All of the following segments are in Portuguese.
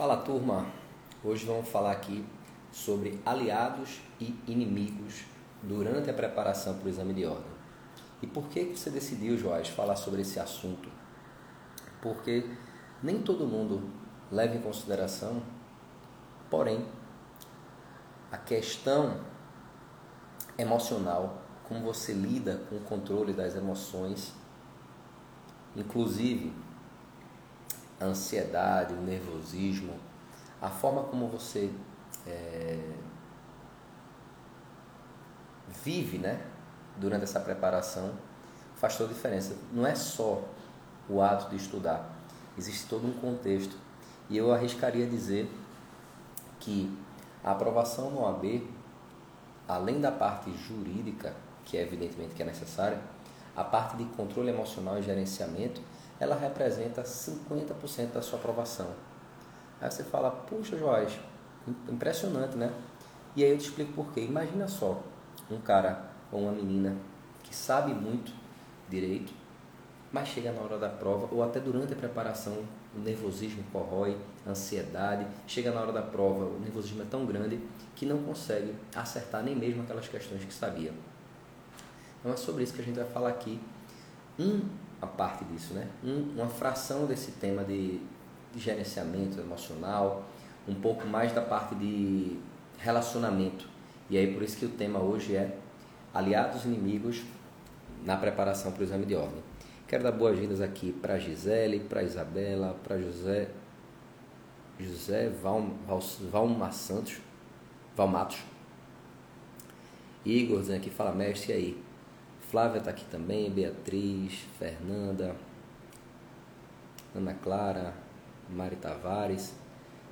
Fala turma, hoje vamos falar aqui sobre aliados e inimigos durante a preparação para o exame de ordem. E por que você decidiu, Joás, falar sobre esse assunto? Porque nem todo mundo leva em consideração, porém, a questão emocional, como você lida com o controle das emoções, inclusive a ansiedade, o nervosismo, a forma como você é, vive né, durante essa preparação faz toda a diferença. Não é só o ato de estudar, existe todo um contexto. E eu arriscaria dizer que a aprovação no AB, além da parte jurídica, que é evidentemente que é necessária, a parte de controle emocional e gerenciamento ela representa 50% da sua aprovação. Aí você fala, puxa, Joás, impressionante, né? E aí eu te explico por quê. Imagina só, um cara ou uma menina que sabe muito direito, mas chega na hora da prova ou até durante a preparação, o nervosismo corrói, a ansiedade, chega na hora da prova, o nervosismo é tão grande que não consegue acertar nem mesmo aquelas questões que sabia. Então é sobre isso que a gente vai falar aqui. Um a parte disso, né? Um, uma fração desse tema de, de gerenciamento emocional, um pouco mais da parte de relacionamento. E aí por isso que o tema hoje é aliados inimigos na preparação para o exame de ordem. Quero dar boas-vindas aqui para Gisele, para Isabela, para José José Val, Val, Valma Santos, Valmatos. Igor dizendo aqui, fala mestre, e aí? Flávia está aqui também, Beatriz, Fernanda, Ana Clara, Mari Tavares.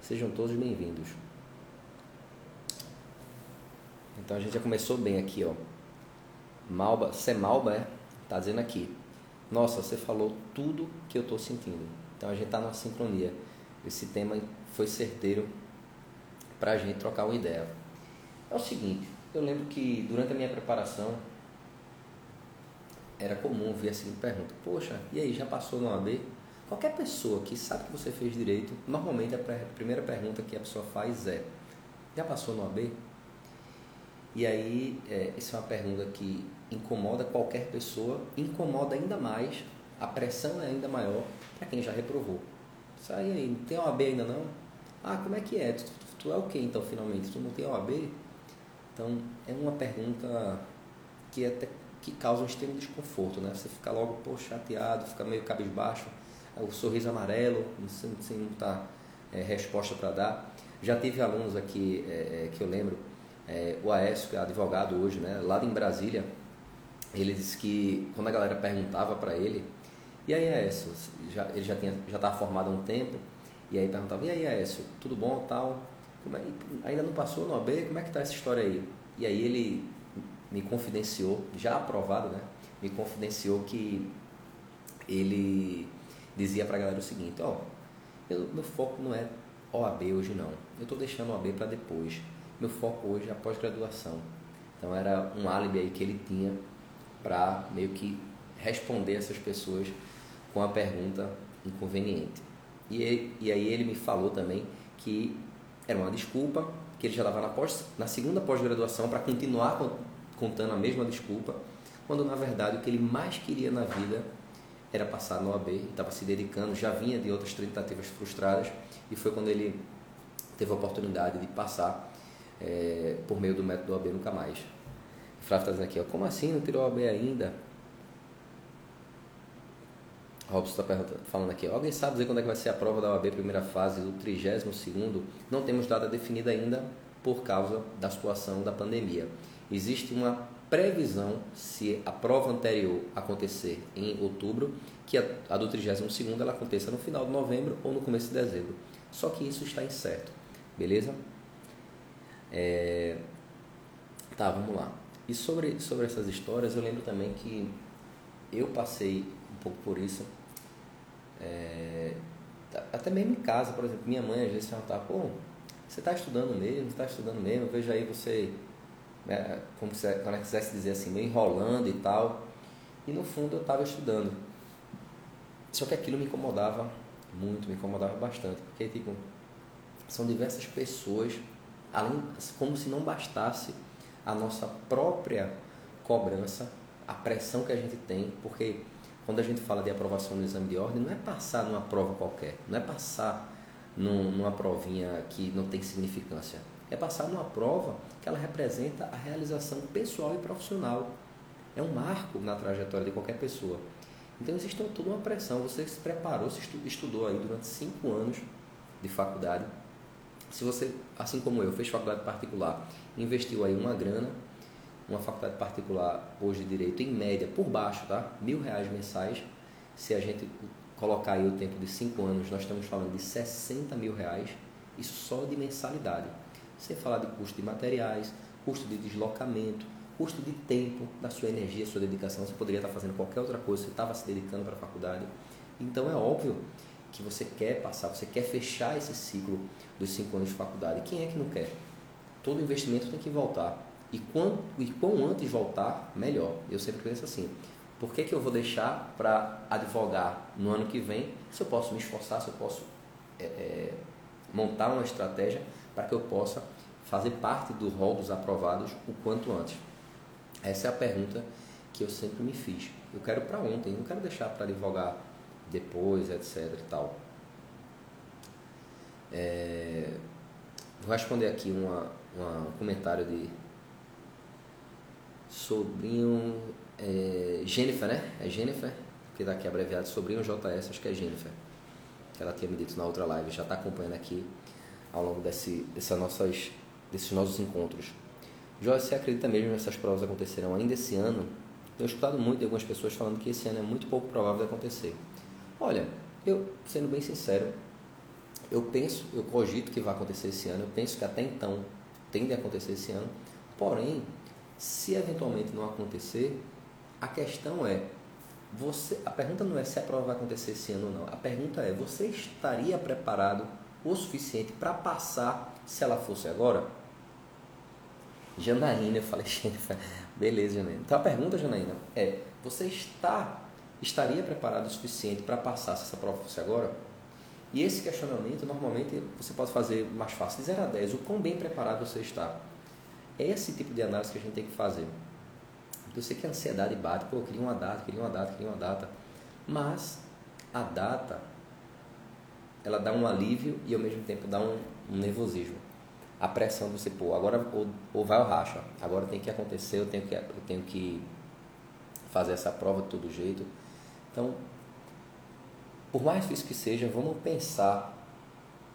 Sejam todos bem-vindos. Então a gente já começou bem aqui, ó. Malba, Semalba, é? Tá dizendo aqui. Nossa, você falou tudo que eu estou sentindo. Então a gente tá numa sincronia. Esse tema foi certeiro para a gente trocar uma ideia. É o seguinte, eu lembro que durante a minha preparação era comum ver a seguinte pergunta: Poxa, e aí, já passou no AB? Qualquer pessoa que sabe que você fez direito, normalmente a primeira pergunta que a pessoa faz é: Já passou no AB? E aí, é, essa é uma pergunta que incomoda qualquer pessoa, incomoda ainda mais, a pressão é ainda maior para quem já reprovou. Sai aí, não tem OAB ainda não? Ah, como é que é? Tu, tu, tu é o que então, finalmente? Tu não tem OAB? Então, é uma pergunta que é até que causa um extremo desconforto, né? Você fica logo pô, chateado, fica meio cabisbaixo, o sorriso amarelo, sem, sem muita é, resposta para dar. Já tive alunos aqui é, é, que eu lembro, é, o Aécio, que é advogado hoje, né? Lá em Brasília, ele disse que quando a galera perguntava para ele, e aí Aécio, já, ele já tinha já estava formado há um tempo, e aí perguntava, e aí Aécio, tudo bom tal? É, ainda não passou no AB? Como é que tá essa história aí? E aí ele me confidenciou, já aprovado, né? Me confidenciou que ele dizia para a galera o seguinte: ó, eu, meu foco não é OAB hoje não. Eu estou deixando OAB para depois. Meu foco hoje é a pós-graduação. Então era um álibi aí que ele tinha para meio que responder essas pessoas com a pergunta inconveniente. E, e aí ele me falou também que era uma desculpa, que ele já estava na, pós, na segunda pós-graduação para continuar contando a mesma desculpa, quando na verdade o que ele mais queria na vida era passar no AB, estava se dedicando, já vinha de outras tentativas frustradas, e foi quando ele teve a oportunidade de passar é, por meio do método AB nunca mais. O Flávio está dizendo aqui, ó, como assim não tirou o AB ainda? Robson está falando aqui, alguém sabe dizer quando é que vai ser a prova da OAB primeira fase do 32º? Não temos data definida ainda por causa da situação da pandemia existe uma previsão, se a prova anterior acontecer em outubro, que a, a do 32 ela aconteça no final de novembro ou no começo de dezembro. Só que isso está incerto, beleza? É... Tá, vamos lá. E sobre, sobre essas histórias, eu lembro também que eu passei um pouco por isso. É... Até mesmo em casa, por exemplo, minha mãe às vezes perguntava, pô, você está estudando mesmo? Está estudando mesmo? Eu vejo aí você né, como se eu quisesse dizer assim, meio enrolando e tal. E no fundo eu estava estudando. Só que aquilo me incomodava muito, me incomodava bastante, porque tipo, São diversas pessoas, além, como se não bastasse a nossa própria cobrança, a pressão que a gente tem, porque quando a gente fala de aprovação no exame de ordem, não é passar numa prova qualquer, não é passar num, numa provinha que não tem significância. É passar numa prova que ela representa a realização pessoal e profissional. É um marco na trajetória de qualquer pessoa. Então existe toda uma pressão. Você se preparou, se estudou aí durante cinco anos de faculdade. Se você, assim como eu, fez faculdade particular, investiu aí uma grana, uma faculdade particular hoje de direito, em média, por baixo, tá? Mil reais mensais. Se a gente colocar aí o tempo de cinco anos, nós estamos falando de 60 mil reais, isso só de mensalidade. Sem falar de custo de materiais, custo de deslocamento, custo de tempo, da sua energia, sua dedicação. Você poderia estar fazendo qualquer outra coisa, você estava se dedicando para a faculdade. Então é óbvio que você quer passar, você quer fechar esse ciclo dos cinco anos de faculdade. Quem é que não quer? Todo investimento tem que voltar. E, quanto, e quão antes voltar, melhor. Eu sempre penso assim. Por que, que eu vou deixar para advogar no ano que vem se eu posso me esforçar, se eu posso é, é, montar uma estratégia para que eu possa fazer parte do rol dos aprovados o quanto antes? Essa é a pergunta que eu sempre me fiz. Eu quero para ontem, não quero deixar para advogar depois, etc. e tal. É, vou responder aqui uma, uma, um comentário de sobrinho é, Jennifer, né? É Jennifer, que daqui é abreviado sobrinho JS, acho que é Jennifer. Que ela tinha me dito na outra live, já está acompanhando aqui ao longo desse, dessas nossas, desses nossos encontros. Jorge, você acredita mesmo que essas provas acontecerão ainda esse ano? Tenho escutado muito de algumas pessoas falando que esse ano é muito pouco provável de acontecer. Olha, eu, sendo bem sincero, eu penso, eu cogito que vai acontecer esse ano, eu penso que até então tende a acontecer esse ano, porém, se eventualmente não acontecer, a questão é, você, a pergunta não é se a prova vai acontecer esse ano ou não, a pergunta é, você estaria preparado o suficiente para passar se ela fosse agora? Janaína, eu falei, beleza, Janaína. Então a pergunta, Janaína, é: você está, estaria preparado o suficiente para passar se essa prova fosse agora? E esse questionamento, normalmente, você pode fazer mais fácil, de 0 a 10, o quão bem preparado você está. É esse tipo de análise que a gente tem que fazer. Eu sei que a ansiedade bate, pô, eu queria uma data, queria uma data, queria uma data. Mas a data, ela dá um alívio e ao mesmo tempo dá um, um nervosismo a pressão você, pô, agora ou, ou vai ou racha, agora tem que acontecer, eu tenho que, eu tenho que fazer essa prova de todo jeito. Então, por mais difícil que seja, vamos pensar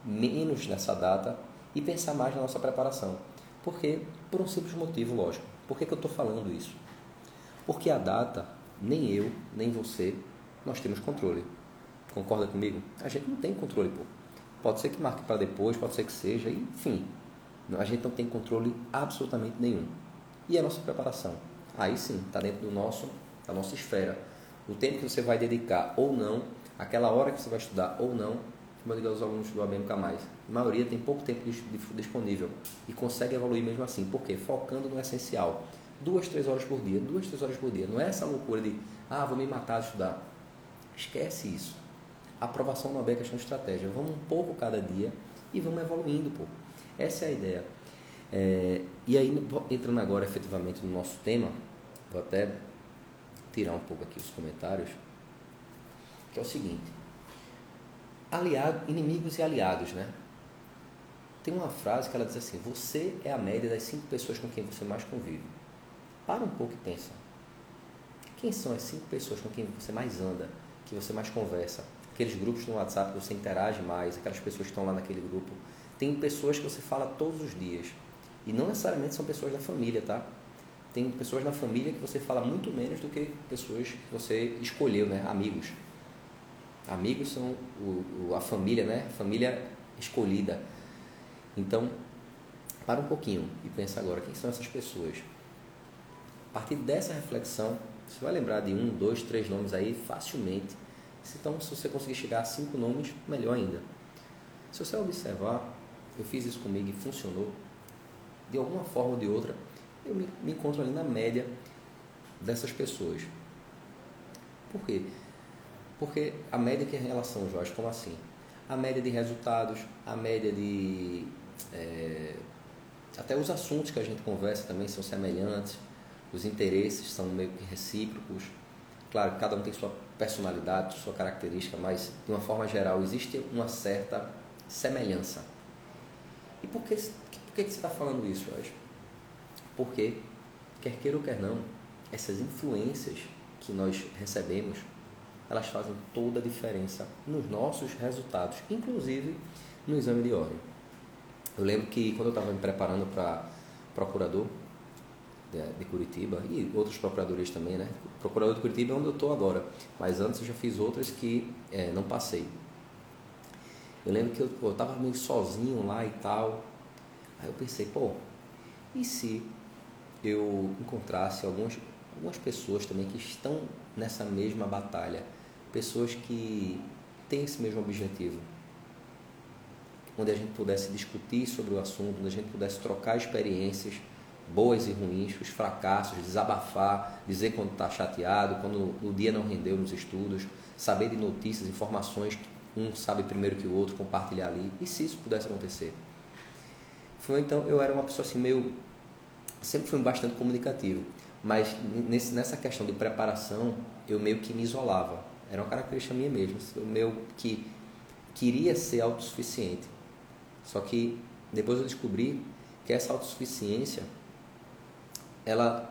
menos nessa data e pensar mais na nossa preparação. Porque, por um simples motivo, lógico. Por que, que eu estou falando isso? Porque a data, nem eu, nem você, nós temos controle. Concorda comigo? A gente não tem controle, pô. Pode ser que marque para depois, pode ser que seja, enfim. A gente não tem controle absolutamente nenhum. E a nossa preparação? Aí sim, está dentro do nosso, da nossa esfera. O tempo que você vai dedicar ou não, aquela hora que você vai estudar ou não, como eu digo aos alunos do ABMK+, a maioria tem pouco tempo disponível e consegue evoluir mesmo assim. Por quê? Focando no essencial. Duas, três horas por dia, duas, três horas por dia. Não é essa loucura de, ah, vou me matar de estudar. Esquece isso. Aprovação não é questão de estratégia. Vamos um pouco cada dia e vamos evoluindo, pô. Essa é a ideia. É, e aí, entrando agora efetivamente no nosso tema, vou até tirar um pouco aqui os comentários, que é o seguinte: aliado, inimigos e aliados, né? Tem uma frase que ela diz assim: Você é a média das cinco pessoas com quem você mais convive. Para um pouco e pensa. Quem são as cinco pessoas com quem você mais anda, que você mais conversa? Aqueles grupos no WhatsApp que você interage mais, aquelas pessoas que estão lá naquele grupo tem pessoas que você fala todos os dias. E não necessariamente são pessoas da família, tá? Tem pessoas na família que você fala muito menos do que pessoas que você escolheu, né? Amigos. Amigos são o, o, a família, né? Família escolhida. Então, para um pouquinho e pensa agora, quem são essas pessoas? A partir dessa reflexão, você vai lembrar de um, dois, três nomes aí facilmente. Então, se você conseguir chegar a cinco nomes, melhor ainda. Se você observar, eu fiz isso comigo e funcionou, de alguma forma ou de outra, eu me, me encontro ali na média dessas pessoas. Por quê? Porque a média que é relação, Jorge, como assim? a média de resultados, a média de. É, até os assuntos que a gente conversa também são semelhantes, os interesses são meio que recíprocos. Claro, cada um tem sua personalidade, sua característica, mas de uma forma geral existe uma certa semelhança. E por que, por que, você está falando isso hoje? Porque, quer queira ou quer não, essas influências que nós recebemos, elas fazem toda a diferença nos nossos resultados, inclusive no exame de ordem. Eu lembro que quando eu estava me preparando para procurador de, Curitiba e outros procuradores também, né? Procurador de Curitiba é onde eu estou agora, mas antes eu já fiz outras que é, não passei. Eu lembro que eu estava meio sozinho lá e tal. Aí eu pensei, pô, e se eu encontrasse algumas, algumas pessoas também que estão nessa mesma batalha? Pessoas que têm esse mesmo objetivo onde a gente pudesse discutir sobre o assunto, onde a gente pudesse trocar experiências boas e ruins, os fracassos, desabafar, dizer quando está chateado, quando o dia não rendeu nos estudos, saber de notícias, informações que um sabe primeiro que o outro, compartilhar ali. E se isso pudesse acontecer? Foi então, eu era uma pessoa assim meio sempre fui bastante comunicativo, mas nesse, nessa questão de preparação, eu meio que me isolava. Era uma característica minha mesmo, eu meio que queria ser autossuficiente. Só que depois eu descobri que essa autossuficiência ela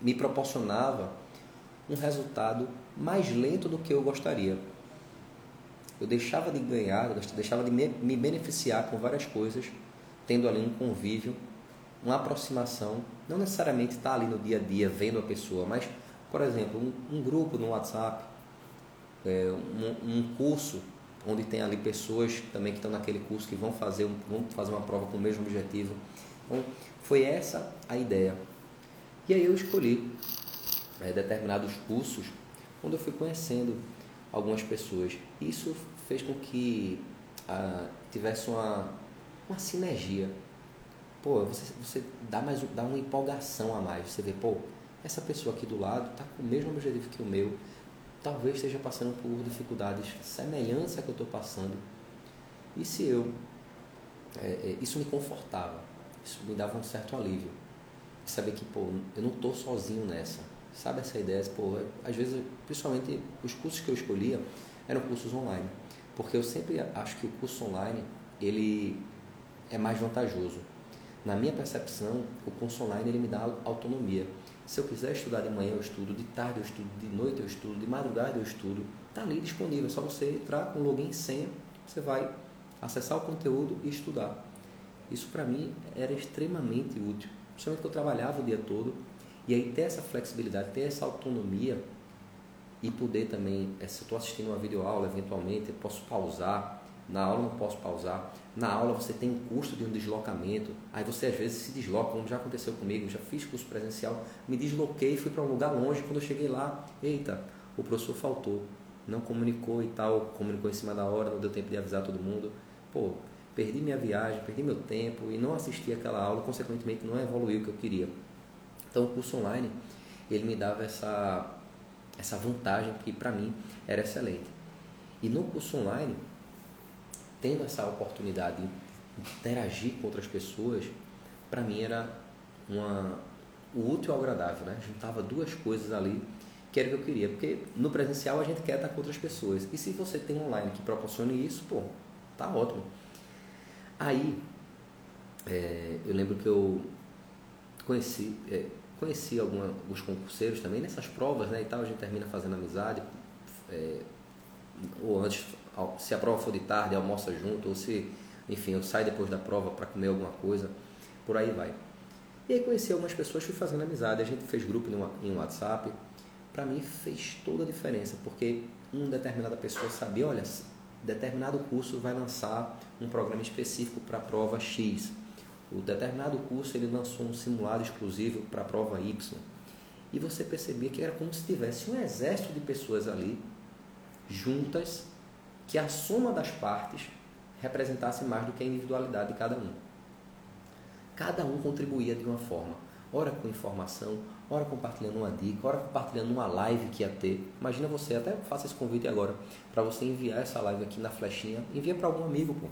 me proporcionava um resultado mais lento do que eu gostaria. Eu deixava de ganhar, deixava de me beneficiar com várias coisas, tendo ali um convívio, uma aproximação, não necessariamente estar ali no dia a dia vendo a pessoa, mas, por exemplo, um, um grupo no WhatsApp, é, um, um curso onde tem ali pessoas também que estão naquele curso que vão fazer, vão fazer uma prova com o mesmo objetivo. Então, foi essa a ideia. E aí eu escolhi é, determinados cursos onde eu fui conhecendo algumas pessoas. Isso fez com que ah, tivesse uma, uma sinergia. Pô, você, você dá, mais, dá uma empolgação a mais. Você vê, pô, essa pessoa aqui do lado está com o mesmo objetivo que o meu talvez esteja passando por dificuldades semelhantes a que eu estou passando. E se eu. É, isso me confortava, isso me dava um certo alívio. Saber que, pô, eu não estou sozinho nessa. Sabe essa ideia? Pô, às vezes, principalmente os cursos que eu escolhia eram cursos online. Porque eu sempre acho que o curso online ele é mais vantajoso. Na minha percepção, o curso online ele me dá autonomia. Se eu quiser estudar de manhã, eu estudo, de tarde eu estudo, de noite eu estudo, de madrugada eu estudo. Está ali disponível, é só você entrar com login e senha, você vai acessar o conteúdo e estudar. Isso para mim era extremamente útil, principalmente que eu trabalhava o dia todo. E aí ter essa flexibilidade, ter essa autonomia e poder também, eh, se eu estou assistindo uma videoaula, eventualmente eu posso pausar, na aula não posso pausar. Na aula você tem custo de um deslocamento. Aí você às vezes se desloca, como já aconteceu comigo, já fiz curso presencial, me desloquei, fui para um lugar longe, quando eu cheguei lá, eita, o professor faltou, não comunicou e tal, comunicou em cima da hora, não deu tempo de avisar todo mundo. Pô, perdi minha viagem, perdi meu tempo e não assisti aquela aula, consequentemente não evoluiu o que eu queria. Então o curso online, ele me dava essa essa vantagem que para mim era excelente. E no curso online, tendo essa oportunidade de interagir com outras pessoas, para mim era uma, o útil ao agradável, né? Juntava duas coisas ali que era o que eu queria, porque no presencial a gente quer estar com outras pessoas. E se você tem online que proporcione isso, pô, tá ótimo. Aí, é, eu lembro que eu conheci, é, conheci alguma, alguns concurseiros também nessas provas, né, e tal, a gente termina fazendo amizade, é, ou antes se a prova for de tarde, almoça junto, ou se, enfim, eu saio depois da prova para comer alguma coisa, por aí vai. E aí conheci algumas pessoas, fui fazendo amizade, a gente fez grupo em um WhatsApp. Para mim fez toda a diferença, porque uma determinada pessoa sabia, olha, determinado curso vai lançar um programa específico para a prova X. O determinado curso ele lançou um simulado exclusivo para a prova Y. E você percebia que era como se tivesse um exército de pessoas ali, juntas, que a soma das partes representasse mais do que a individualidade de cada um. Cada um contribuía de uma forma. Ora com informação, ora compartilhando uma dica, ora compartilhando uma live que ia ter. Imagina você, até faça esse convite agora, para você enviar essa live aqui na flechinha, envia para algum amigo, pô.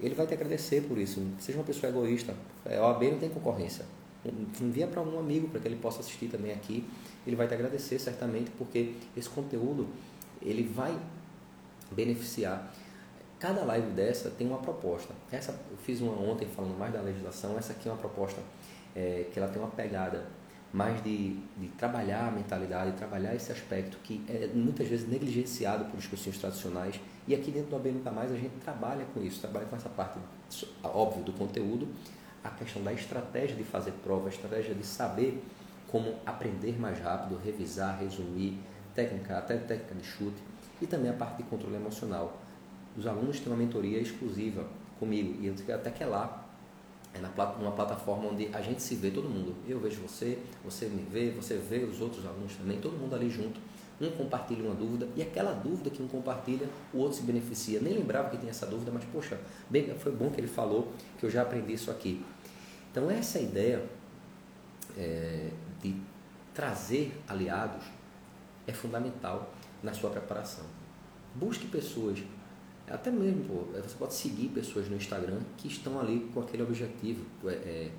Ele vai te agradecer por isso. Seja uma pessoa egoísta. A é, OAB não tem concorrência. Envia para algum amigo para que ele possa assistir também aqui. Ele vai te agradecer certamente, porque esse conteúdo ele vai beneficiar. Cada live dessa tem uma proposta. Essa eu fiz uma ontem falando mais da legislação. Essa aqui é uma proposta é, que ela tem uma pegada mais de, de trabalhar a mentalidade, trabalhar esse aspecto que é muitas vezes negligenciado por discussões tradicionais. E aqui dentro do AB Nunca Mais a gente trabalha com isso, trabalha com essa parte, óbvio, do conteúdo, a questão da estratégia de fazer prova, a estratégia de saber como aprender mais rápido, revisar, resumir, técnica, até técnica de chute, e também a parte de controle emocional. Os alunos têm uma mentoria exclusiva comigo, e eu até que é lá é na uma plataforma onde a gente se vê todo mundo. Eu vejo você, você me vê, você vê os outros alunos também, todo mundo ali junto. Um compartilha uma dúvida e aquela dúvida que um compartilha, o outro se beneficia. Nem lembrava que tinha essa dúvida, mas poxa, bem, foi bom que ele falou que eu já aprendi isso aqui. Então essa ideia é, de trazer aliados é fundamental na sua preparação. Busque pessoas até mesmo, pô, você pode seguir pessoas no Instagram que estão ali com aquele objetivo. É, é,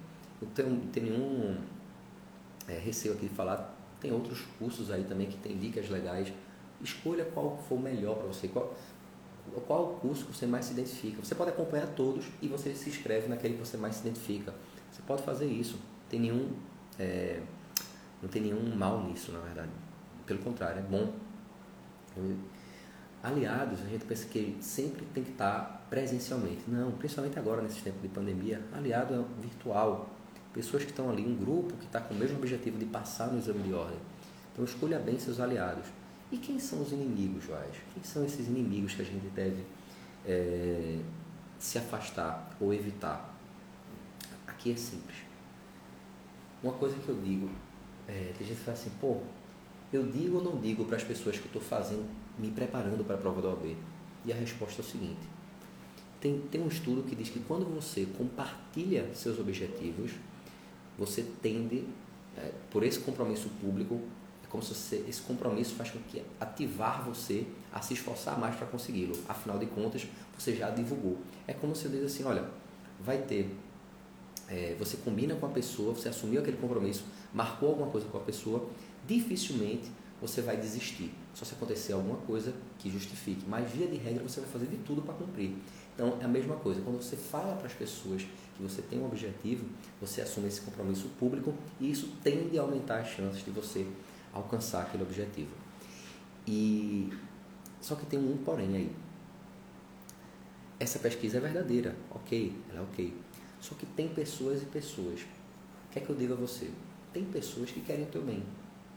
não tenho, tenho nenhum é, receio aqui de falar. Tem outros cursos aí também que tem dicas legais. Escolha qual for melhor para você. Qual, qual o curso que você mais se identifica. Você pode acompanhar todos e você se inscreve naquele que você mais se identifica. Você pode fazer isso. Tem nenhum, é, não tem nenhum mal nisso, na verdade. Pelo contrário, é bom. Eu, aliados, a gente pensa que sempre tem que estar presencialmente. Não, principalmente agora, nesse tempo de pandemia, aliado é virtual. Pessoas que estão ali, um grupo que está com o mesmo objetivo de passar no exame de ordem. Então, escolha bem seus aliados. E quem são os inimigos, Joás? Quem são esses inimigos que a gente deve é, se afastar ou evitar? Aqui é simples. Uma coisa que eu digo, é, tem gente que fala assim, pô, eu digo ou não digo para as pessoas que eu estou fazendo me preparando para a prova da OAB? E a resposta é o seguinte: tem, tem um estudo que diz que quando você compartilha seus objetivos, você tende, é, por esse compromisso público, é como se você, esse compromisso faz com que ativar você a se esforçar mais para consegui-lo. Afinal de contas, você já divulgou. É como se eu diz assim: olha, vai ter. É, você combina com a pessoa, você assumiu aquele compromisso, marcou alguma coisa com a pessoa, dificilmente você vai desistir. Só se acontecer alguma coisa que justifique. Mas, via de regra, você vai fazer de tudo para cumprir. Então, é a mesma coisa. Quando você fala para as pessoas que você tem um objetivo, você assume esse compromisso público e isso tende a aumentar as chances de você alcançar aquele objetivo. E só que tem um porém aí. Essa pesquisa é verdadeira, ok, ela é ok. Só que tem pessoas e pessoas. O que é que eu digo a você? Tem pessoas que querem o teu bem,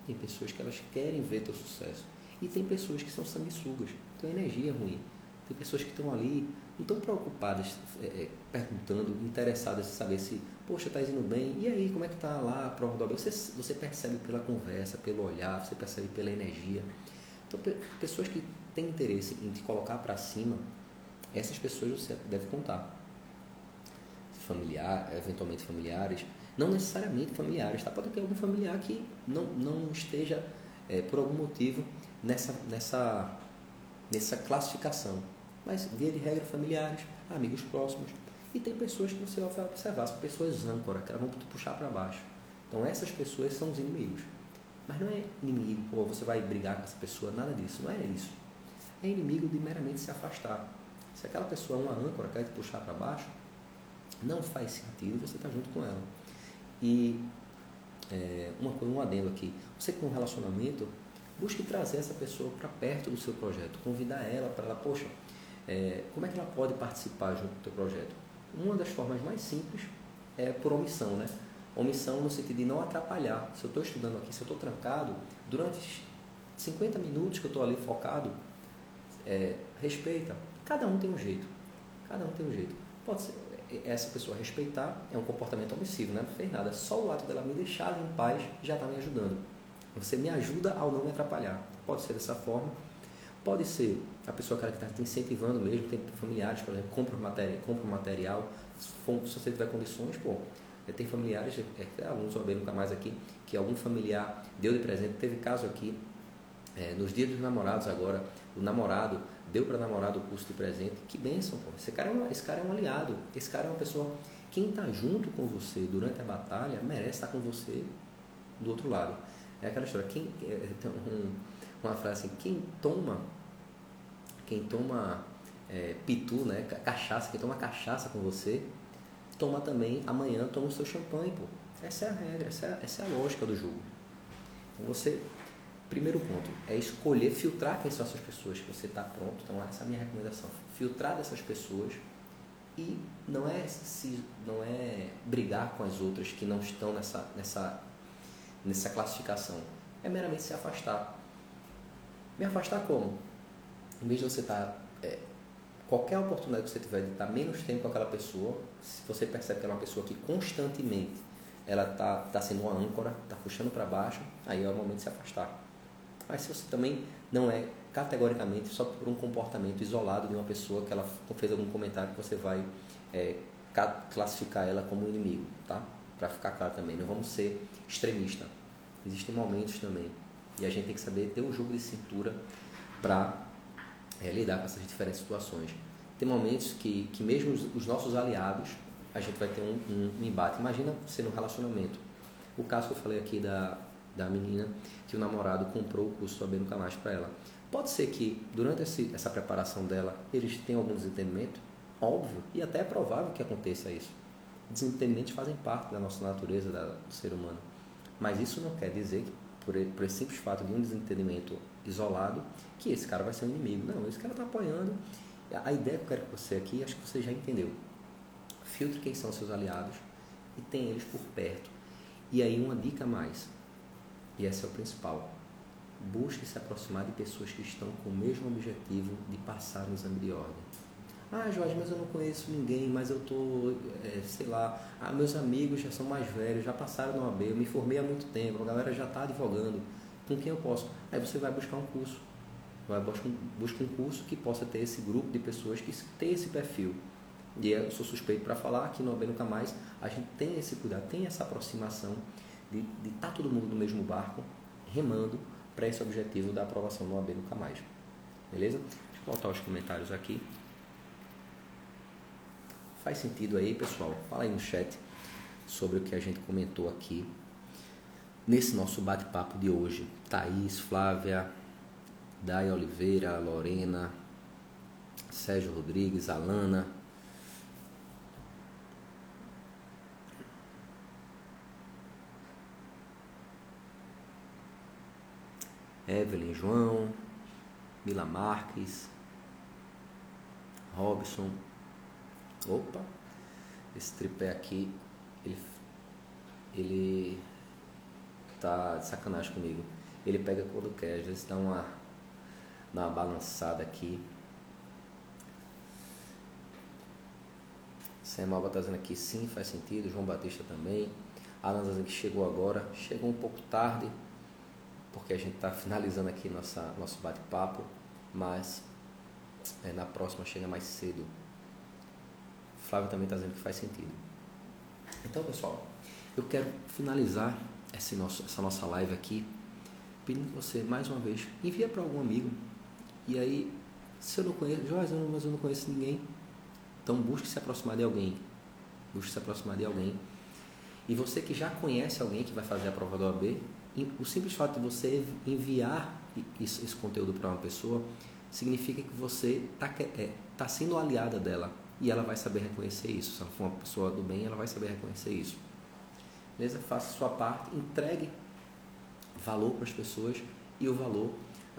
tem pessoas que elas querem ver teu sucesso. E tem pessoas que são sanguessugas, tem energia ruim. Tem pessoas que estão ali, não estão preocupadas, é, é, perguntando, interessadas em saber se, poxa, está indo bem, e aí, como é que está lá a prova do você, você percebe pela conversa, pelo olhar, você percebe pela energia. Então, pessoas que têm interesse em te colocar para cima, essas pessoas você deve contar. Familiar, eventualmente familiares, não necessariamente familiares, tá? Pode ter algum familiar que não, não esteja, é, por algum motivo, nessa, nessa, nessa classificação. Mas, via de regra, familiares, amigos próximos. E tem pessoas que você vai observar, são pessoas âncora, que elas vão te puxar para baixo. Então, essas pessoas são os inimigos. Mas não é inimigo, pô, você vai brigar com essa pessoa, nada disso. Não é isso. É inimigo de meramente se afastar. Se aquela pessoa é uma âncora, quer te puxar para baixo, não faz sentido você estar tá junto com ela. E é, uma coisa, um adendo aqui. Você com um relacionamento, busque trazer essa pessoa para perto do seu projeto, convidar ela para ela, poxa, é, como é que ela pode participar junto do teu projeto? Uma das formas mais simples é por omissão, né? Omissão no sentido de não atrapalhar. Se eu estou estudando aqui, se eu estou trancado, durante 50 minutos que eu estou ali focado, é, respeita. Cada um tem um jeito. Cada um tem um jeito. Pode ser, essa pessoa respeitar é um comportamento omissivo, né? não fez nada. Só o ato dela me deixar em paz já está me ajudando. Você me ajuda ao não me atrapalhar. Pode ser dessa forma. Pode ser a pessoa que está te incentivando mesmo, tem familiares, por exemplo, compra, matéria, compra material. Se você tiver condições, pô, É, tem familiares, é, alguns OAB nunca mais aqui, que algum familiar deu de presente. Teve caso aqui, é, nos dias dos namorados agora, o namorado deu para namorado o curso de presente. Que bênção, pô. Esse cara, é um, esse cara é um aliado. Esse cara é uma pessoa. Quem está junto com você durante a batalha merece estar com você do outro lado. É aquela história. Quem, é, tem um, uma frase assim: quem toma, quem toma é, pitu, né? Cachaça, quem toma cachaça com você, toma também, amanhã toma o seu champanhe, pô. Essa é a regra, essa é, essa é a lógica do jogo. Então você, primeiro ponto, é escolher, filtrar quem são essas pessoas que você está pronto. Então essa é a minha recomendação. Filtrar dessas pessoas e não é se não é brigar com as outras que não estão nessa nessa nessa classificação. É meramente se afastar. Me afastar como? Em vez de você estar tá, é, qualquer oportunidade que você tiver de estar menos tempo com aquela pessoa, se você percebe que é uma pessoa que constantemente ela está tá sendo uma âncora, está puxando para baixo, aí é o momento de se afastar. Mas se você também não é categoricamente só por um comportamento isolado de uma pessoa que ela fez algum comentário que você vai é, classificar ela como inimigo, tá? Para ficar claro também, não vamos ser extremista. Existem momentos também e a gente tem que saber ter um jogo de cintura para é, lidar com essas diferentes situações. Tem momentos que, que mesmo os, os nossos aliados, a gente vai ter um, um, um, embate. Imagina você no relacionamento. O caso que eu falei aqui da, da menina, que o namorado comprou o curso Saber Nunca Mais para ela. Pode ser que durante esse, essa preparação dela, eles tenham algum desentendimento, óbvio, e até é provável que aconteça isso. Desentendimentos fazem parte da nossa natureza, da, do ser humano. Mas isso não quer dizer que, por, por esse simples fato de um desentendimento isolado, que esse cara vai ser um inimigo. Não, esse cara está apoiando. A ideia que eu quero que você aqui, acho que você já entendeu. Filtre quem são seus aliados e tem eles por perto. E aí uma dica mais, e essa é o principal. Busque se aproximar de pessoas que estão com o mesmo objetivo de passar no exame de ordem. Ah, Jorge, mas eu não conheço ninguém, mas eu tô, é, sei lá, ah, meus amigos já são mais velhos, já passaram no AB, eu me formei há muito tempo, a galera já está advogando com quem eu posso. Aí você vai buscar um curso. Vai buscar um, busca um curso que possa ter esse grupo de pessoas que tem esse perfil. E eu sou suspeito para falar que no AB Nunca Mais a gente tem esse cuidado, tem essa aproximação de estar tá todo mundo no mesmo barco, remando para esse objetivo da aprovação no AB Nunca Mais. Beleza? Deixa eu voltar os comentários aqui. Faz sentido aí, pessoal? Fala aí no chat sobre o que a gente comentou aqui nesse nosso bate-papo de hoje. Thaís, Flávia, Dai Oliveira, Lorena, Sérgio Rodrigues, Alana. Evelyn João, Mila Marques, Robson. Opa, esse tripé aqui, ele, ele tá de sacanagem comigo. Ele pega quando quer, às vezes dá uma, dá uma balançada aqui. Semalba tá dizendo aqui sim, faz sentido. João Batista também. Alan tá que chegou agora. Chegou um pouco tarde, porque a gente está finalizando aqui nossa, nosso bate-papo, mas é, na próxima chega mais cedo. Flávio também está dizendo que faz sentido. Então, pessoal, eu quero finalizar essa nossa, essa nossa live aqui, pedindo que você, mais uma vez, envia para algum amigo. E aí, se eu não conheço, Jorge, mas eu não conheço ninguém. Então busque se aproximar de alguém. Busque se aproximar de alguém. E você que já conhece alguém que vai fazer a prova do AB, o simples fato de você enviar esse conteúdo para uma pessoa significa que você está é, tá sendo aliada dela e ela vai saber reconhecer isso. Se ela for uma pessoa do bem, ela vai saber reconhecer isso. Beleza? Faça a sua parte, entregue valor para as pessoas e o valor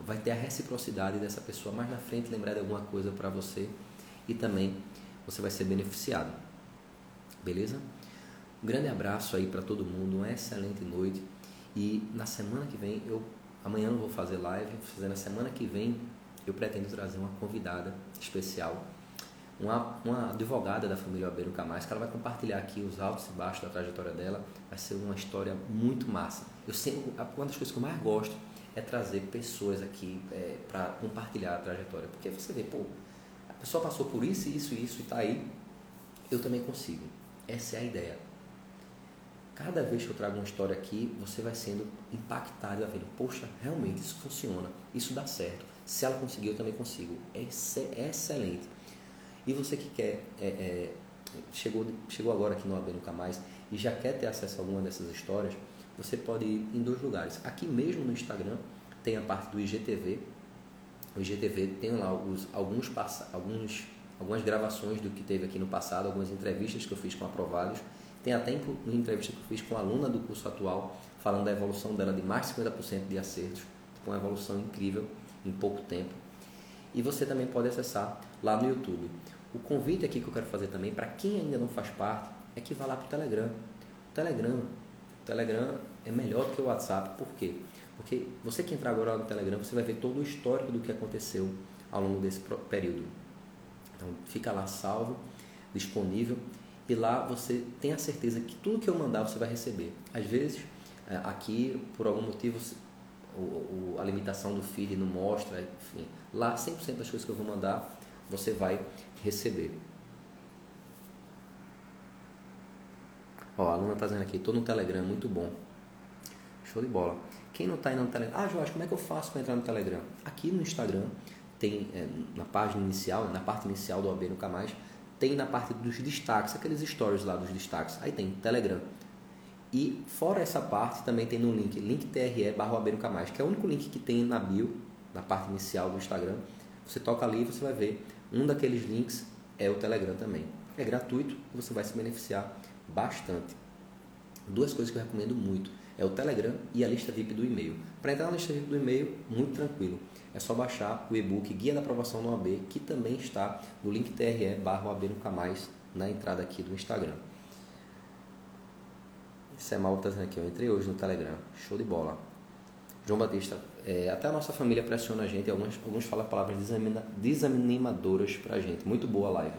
vai ter a reciprocidade dessa pessoa mais na frente lembrar de alguma coisa para você e também você vai ser beneficiado. Beleza? Um grande abraço aí para todo mundo, uma excelente noite e na semana que vem eu amanhã não vou fazer live, vou fazer na semana que vem eu pretendo trazer uma convidada especial uma, uma advogada da família Abeiro Camais, que ela vai compartilhar aqui os altos e baixos da trajetória dela. Vai ser uma história muito massa. Eu sempre, uma das coisas que eu mais gosto é trazer pessoas aqui é, para compartilhar a trajetória. Porque você vê, pô, a pessoa passou por isso, isso, isso e está aí, eu também consigo. Essa é a ideia. Cada vez que eu trago uma história aqui, você vai sendo impactado, vai vendo, poxa, realmente isso funciona, isso dá certo. Se ela conseguiu, eu também consigo. É, é excelente. E você que quer, é, é, chegou, chegou agora aqui no AB Nunca Mais e já quer ter acesso a alguma dessas histórias, você pode ir em dois lugares. Aqui mesmo no Instagram tem a parte do IGTV. O IGTV tem lá os, alguns, alguns, algumas gravações do que teve aqui no passado, algumas entrevistas que eu fiz com aprovados tem até uma entrevista que eu fiz com uma aluna do curso atual, falando da evolução dela de mais de 50% de acertos, com uma evolução incrível em pouco tempo. E você também pode acessar lá no YouTube. O convite aqui que eu quero fazer também, para quem ainda não faz parte, é que vá lá para o Telegram. O Telegram, o Telegram é melhor do que o WhatsApp, por quê? Porque você que entrar agora no Telegram, você vai ver todo o histórico do que aconteceu ao longo desse período. Então fica lá salvo, disponível e lá você tem a certeza que tudo que eu mandar você vai receber. Às vezes, é, aqui, por algum motivo, a limitação do feed não mostra, enfim. Lá, 100% das coisas que eu vou mandar, você vai receber. Ó, a aluna está dizendo aqui, estou no Telegram, muito bom. Show de bola. Quem não está indo no Telegram? Ah, Jorge, como é que eu faço para entrar no Telegram? Aqui no Instagram, tem é, na página inicial, na parte inicial do AB Nunca Mais, tem na parte dos destaques, aqueles stories lá dos destaques, aí tem Telegram. E fora essa parte, também tem no link, linktre barra mais, que é o único link que tem na bio, na parte inicial do Instagram. Você toca ali e você vai ver. Um daqueles links é o Telegram também. É gratuito e você vai se beneficiar bastante. Duas coisas que eu recomendo muito é o Telegram e a lista VIP do e-mail. Para entrar na lista VIP do e-mail, muito tranquilo é só baixar o e-book Guia da Aprovação no AB, que também está no link TRE barra AB Nunca Mais na entrada aqui do Instagram. Esse é mal aqui, eu entrei hoje no Telegram, show de bola. João Batista, é, até a nossa família pressiona a gente, alguns, alguns falam palavras desanimadoras pra gente. Muito boa a live.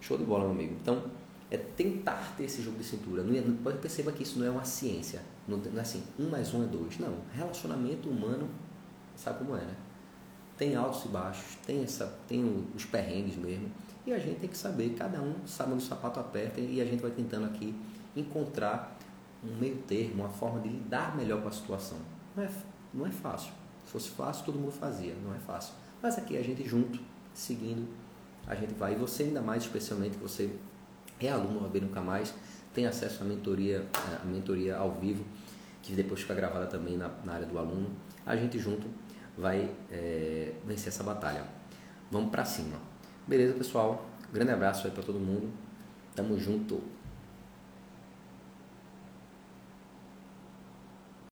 Show de bola, meu amigo. Então, é tentar ter esse jogo de cintura. Não, é, não perceba que isso não é uma ciência. Não, não é assim, um mais um é dois. Não, relacionamento humano sabe como é, né? Tem altos e baixos, tem, essa, tem os perrengues mesmo. E a gente tem que saber, cada um sabe onde o sapato aperta e a gente vai tentando aqui encontrar um meio termo, uma forma de lidar melhor com a situação. Não é, não é fácil. Se fosse fácil, todo mundo fazia, não é fácil. Mas aqui a gente junto, seguindo, a gente vai. E você ainda mais, especialmente, que você é aluno do Nunca Mais, tem acesso à mentoria, à mentoria ao vivo, que depois fica gravada também na, na área do aluno. A gente junto vai é, vencer essa batalha. Vamos para cima. Beleza, pessoal? Grande abraço aí para todo mundo. Tamo junto.